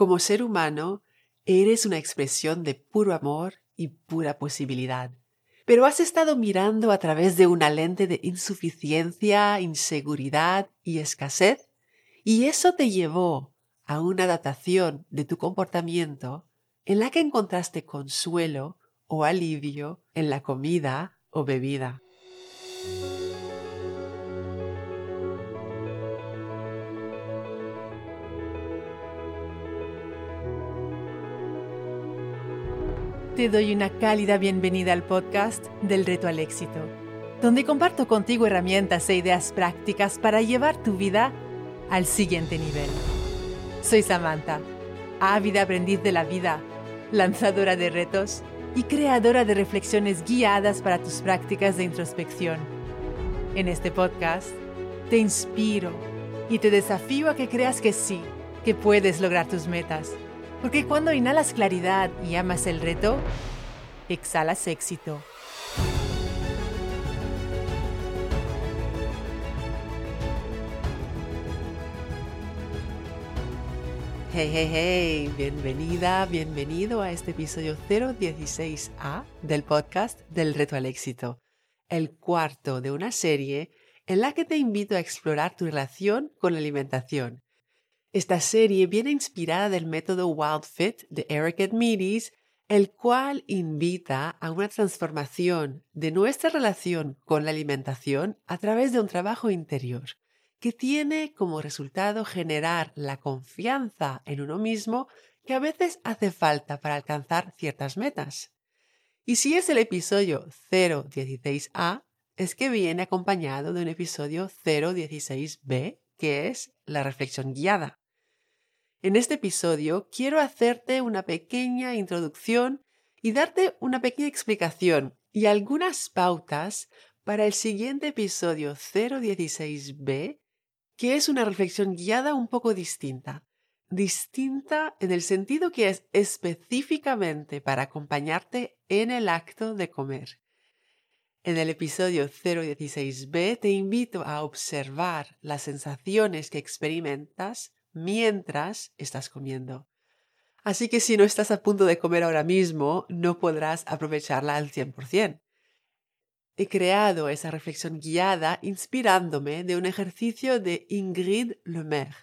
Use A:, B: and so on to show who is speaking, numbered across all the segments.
A: Como ser humano, eres una expresión de puro amor y pura posibilidad. Pero has estado mirando a través de una lente de insuficiencia, inseguridad y escasez, y eso te llevó a una adaptación de tu comportamiento en la que encontraste consuelo o alivio en la comida o bebida.
B: Te doy una cálida bienvenida al podcast del reto al éxito, donde comparto contigo herramientas e ideas prácticas para llevar tu vida al siguiente nivel. Soy Samantha, ávida aprendiz de la vida, lanzadora de retos y creadora de reflexiones guiadas para tus prácticas de introspección. En este podcast te inspiro y te desafío a que creas que sí, que puedes lograr tus metas porque cuando inhalas claridad y amas el reto, exhalas éxito.
A: Hey, hey, hey, bienvenida, bienvenido a este episodio 016A del podcast del reto al éxito, el cuarto de una serie en la que te invito a explorar tu relación con la alimentación esta serie viene inspirada del método Wild Fit de Eric Edmeades, el cual invita a una transformación de nuestra relación con la alimentación a través de un trabajo interior, que tiene como resultado generar la confianza en uno mismo que a veces hace falta para alcanzar ciertas metas. Y si es el episodio 016A, es que viene acompañado de un episodio 016B, que es la reflexión guiada. En este episodio quiero hacerte una pequeña introducción y darte una pequeña explicación y algunas pautas para el siguiente episodio 016b, que es una reflexión guiada un poco distinta. Distinta en el sentido que es específicamente para acompañarte en el acto de comer. En el episodio 016b te invito a observar las sensaciones que experimentas mientras estás comiendo. Así que si no estás a punto de comer ahora mismo, no podrás aprovecharla al 100%. He creado esa reflexión guiada inspirándome de un ejercicio de Ingrid Lemaire,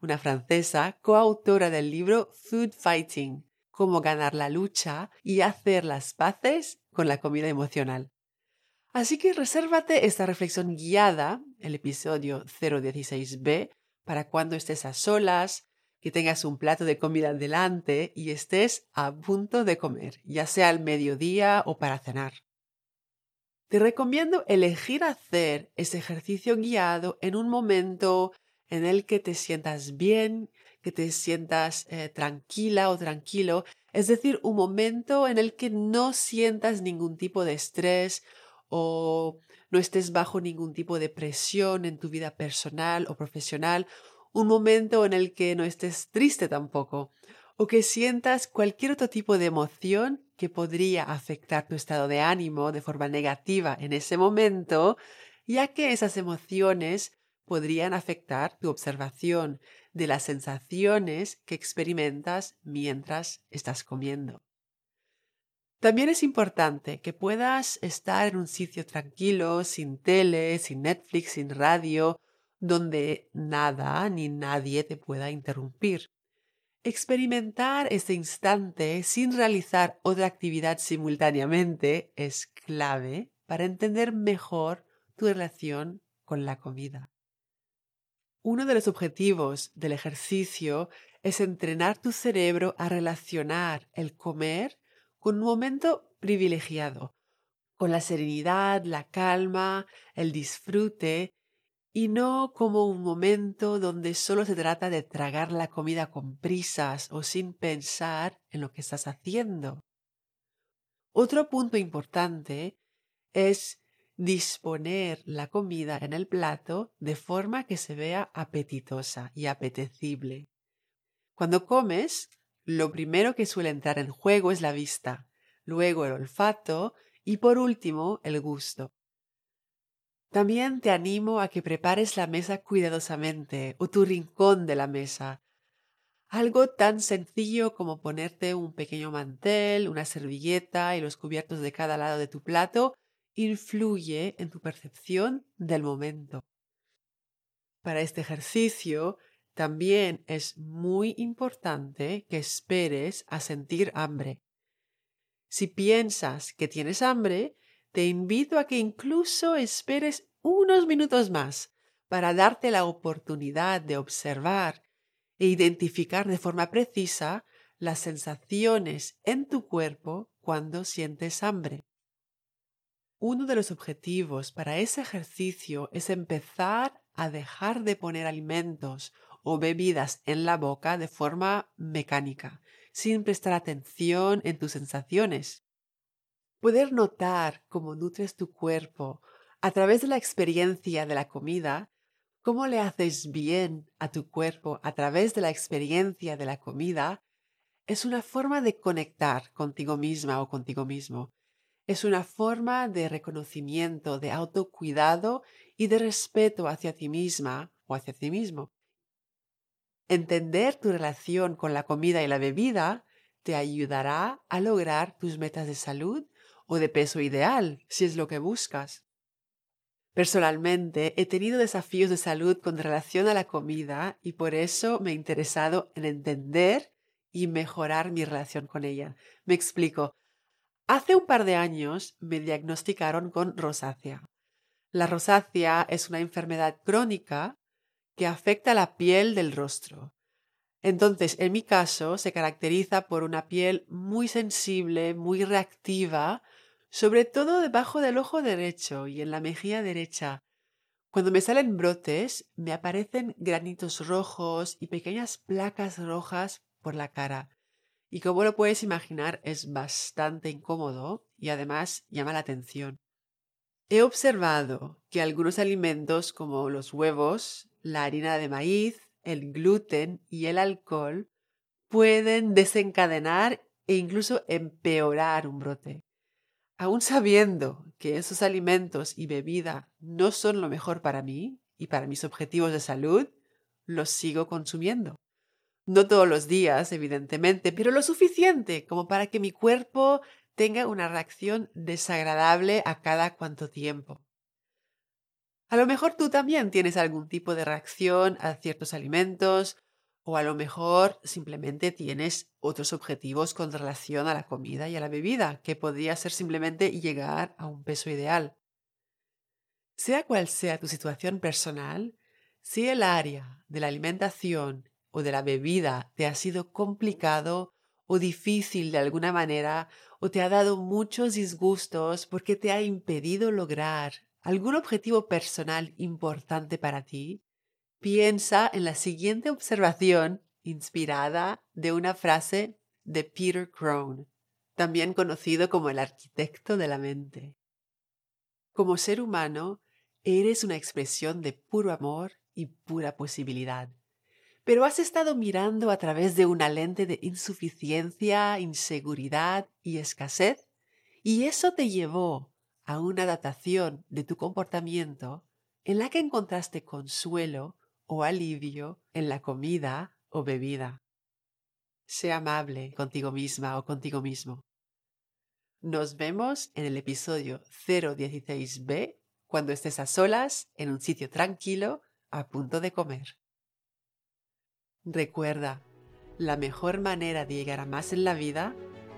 A: una francesa coautora del libro Food Fighting, cómo ganar la lucha y hacer las paces con la comida emocional. Así que resérvate esta reflexión guiada, el episodio 016b, para cuando estés a solas, que tengas un plato de comida delante y estés a punto de comer, ya sea al mediodía o para cenar. Te recomiendo elegir hacer ese ejercicio guiado en un momento en el que te sientas bien, que te sientas eh, tranquila o tranquilo, es decir, un momento en el que no sientas ningún tipo de estrés o no estés bajo ningún tipo de presión en tu vida personal o profesional, un momento en el que no estés triste tampoco, o que sientas cualquier otro tipo de emoción que podría afectar tu estado de ánimo de forma negativa en ese momento, ya que esas emociones podrían afectar tu observación de las sensaciones que experimentas mientras estás comiendo. También es importante que puedas estar en un sitio tranquilo, sin tele, sin Netflix, sin radio, donde nada ni nadie te pueda interrumpir. Experimentar ese instante sin realizar otra actividad simultáneamente es clave para entender mejor tu relación con la comida. Uno de los objetivos del ejercicio es entrenar tu cerebro a relacionar el comer con un momento privilegiado, con la serenidad, la calma, el disfrute, y no como un momento donde solo se trata de tragar la comida con prisas o sin pensar en lo que estás haciendo. Otro punto importante es disponer la comida en el plato de forma que se vea apetitosa y apetecible. Cuando comes, lo primero que suele entrar en juego es la vista, luego el olfato y por último el gusto. También te animo a que prepares la mesa cuidadosamente o tu rincón de la mesa. Algo tan sencillo como ponerte un pequeño mantel, una servilleta y los cubiertos de cada lado de tu plato influye en tu percepción del momento. Para este ejercicio también es muy importante que esperes a sentir hambre. Si piensas que tienes hambre, te invito a que incluso esperes unos minutos más para darte la oportunidad de observar e identificar de forma precisa las sensaciones en tu cuerpo cuando sientes hambre. Uno de los objetivos para ese ejercicio es empezar a dejar de poner alimentos o bebidas en la boca de forma mecánica, sin prestar atención en tus sensaciones. Poder notar cómo nutres tu cuerpo a través de la experiencia de la comida cómo le haces bien a tu cuerpo a través de la experiencia de la comida, es una forma de conectar contigo misma o contigo mismo. Es una forma de reconocimiento, de autocuidado y de respeto hacia ti misma o hacia ti mismo. Entender tu relación con la comida y la bebida te ayudará a lograr tus metas de salud o de peso ideal, si es lo que buscas. Personalmente he tenido desafíos de salud con relación a la comida y por eso me he interesado en entender y mejorar mi relación con ella. Me explico. Hace un par de años me diagnosticaron con rosácea. La rosácea es una enfermedad crónica que afecta la piel del rostro. Entonces, en mi caso, se caracteriza por una piel muy sensible, muy reactiva, sobre todo debajo del ojo derecho y en la mejilla derecha. Cuando me salen brotes, me aparecen granitos rojos y pequeñas placas rojas por la cara. Y como lo puedes imaginar, es bastante incómodo y además llama la atención. He observado que algunos alimentos como los huevos, la harina de maíz, el gluten y el alcohol pueden desencadenar e incluso empeorar un brote. Aún sabiendo que esos alimentos y bebida no son lo mejor para mí y para mis objetivos de salud, los sigo consumiendo. No todos los días, evidentemente, pero lo suficiente como para que mi cuerpo tenga una reacción desagradable a cada cuanto tiempo. A lo mejor tú también tienes algún tipo de reacción a ciertos alimentos o a lo mejor simplemente tienes otros objetivos con relación a la comida y a la bebida, que podría ser simplemente llegar a un peso ideal. Sea cual sea tu situación personal, si el área de la alimentación o de la bebida te ha sido complicado o difícil de alguna manera o te ha dado muchos disgustos porque te ha impedido lograr algún objetivo personal importante para ti, Piensa en la siguiente observación inspirada de una frase de Peter Crone, también conocido como el arquitecto de la mente. Como ser humano, eres una expresión de puro amor y pura posibilidad. Pero has estado mirando a través de una lente de insuficiencia, inseguridad y escasez, y eso te llevó a una adaptación de tu comportamiento en la que encontraste consuelo o alivio en la comida o bebida. Sé amable contigo misma o contigo mismo. Nos vemos en el episodio 016b cuando estés a solas en un sitio tranquilo a punto de comer. Recuerda, la mejor manera de llegar a más en la vida